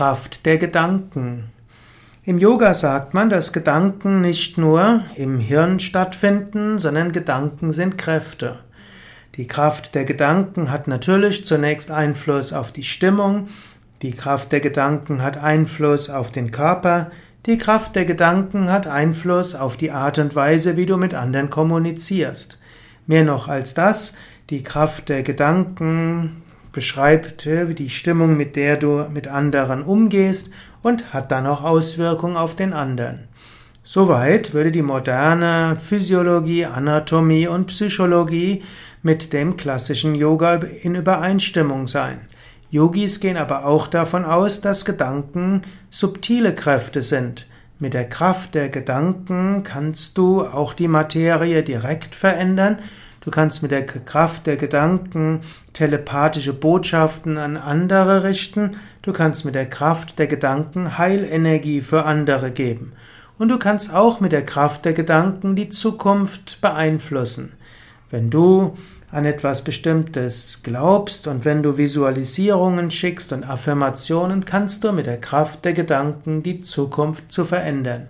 Kraft der Gedanken. Im Yoga sagt man, dass Gedanken nicht nur im Hirn stattfinden, sondern Gedanken sind Kräfte. Die Kraft der Gedanken hat natürlich zunächst Einfluss auf die Stimmung, die Kraft der Gedanken hat Einfluss auf den Körper, die Kraft der Gedanken hat Einfluss auf die Art und Weise, wie du mit anderen kommunizierst. Mehr noch als das, die Kraft der Gedanken beschreibt die Stimmung, mit der du mit anderen umgehst und hat dann auch Auswirkungen auf den anderen. Soweit würde die moderne Physiologie, Anatomie und Psychologie mit dem klassischen Yoga in Übereinstimmung sein. Yogis gehen aber auch davon aus, dass Gedanken subtile Kräfte sind. Mit der Kraft der Gedanken kannst du auch die Materie direkt verändern Du kannst mit der Kraft der Gedanken telepathische Botschaften an andere richten. Du kannst mit der Kraft der Gedanken Heilenergie für andere geben. Und du kannst auch mit der Kraft der Gedanken die Zukunft beeinflussen. Wenn du an etwas Bestimmtes glaubst und wenn du Visualisierungen schickst und Affirmationen, kannst du mit der Kraft der Gedanken die Zukunft zu verändern.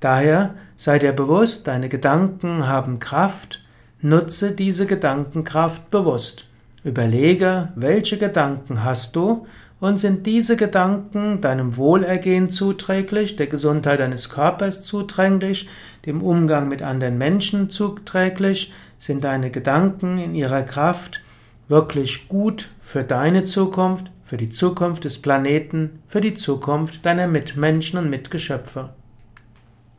Daher sei dir bewusst, deine Gedanken haben Kraft Nutze diese Gedankenkraft bewusst. Überlege, welche Gedanken hast du und sind diese Gedanken deinem Wohlergehen zuträglich, der Gesundheit deines Körpers zuträglich, dem Umgang mit anderen Menschen zuträglich, sind deine Gedanken in ihrer Kraft wirklich gut für deine Zukunft, für die Zukunft des Planeten, für die Zukunft deiner Mitmenschen und Mitgeschöpfe.